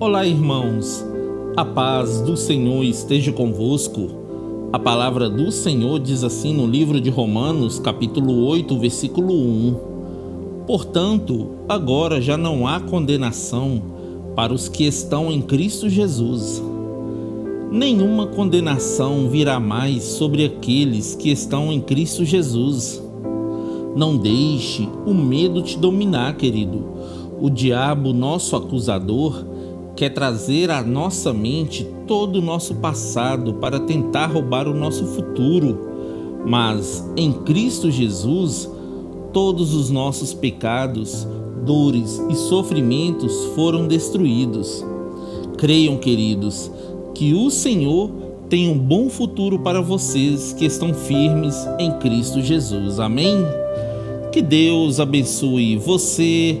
Olá, irmãos. A paz do Senhor esteja convosco. A palavra do Senhor diz assim no livro de Romanos, capítulo 8, versículo 1. Portanto, agora já não há condenação para os que estão em Cristo Jesus. Nenhuma condenação virá mais sobre aqueles que estão em Cristo Jesus. Não deixe o medo te dominar, querido. O diabo, nosso acusador, quer trazer à nossa mente todo o nosso passado para tentar roubar o nosso futuro. Mas em Cristo Jesus, todos os nossos pecados, dores e sofrimentos foram destruídos. Creiam, queridos, que o Senhor tem um bom futuro para vocês que estão firmes em Cristo Jesus. Amém? Que Deus abençoe você,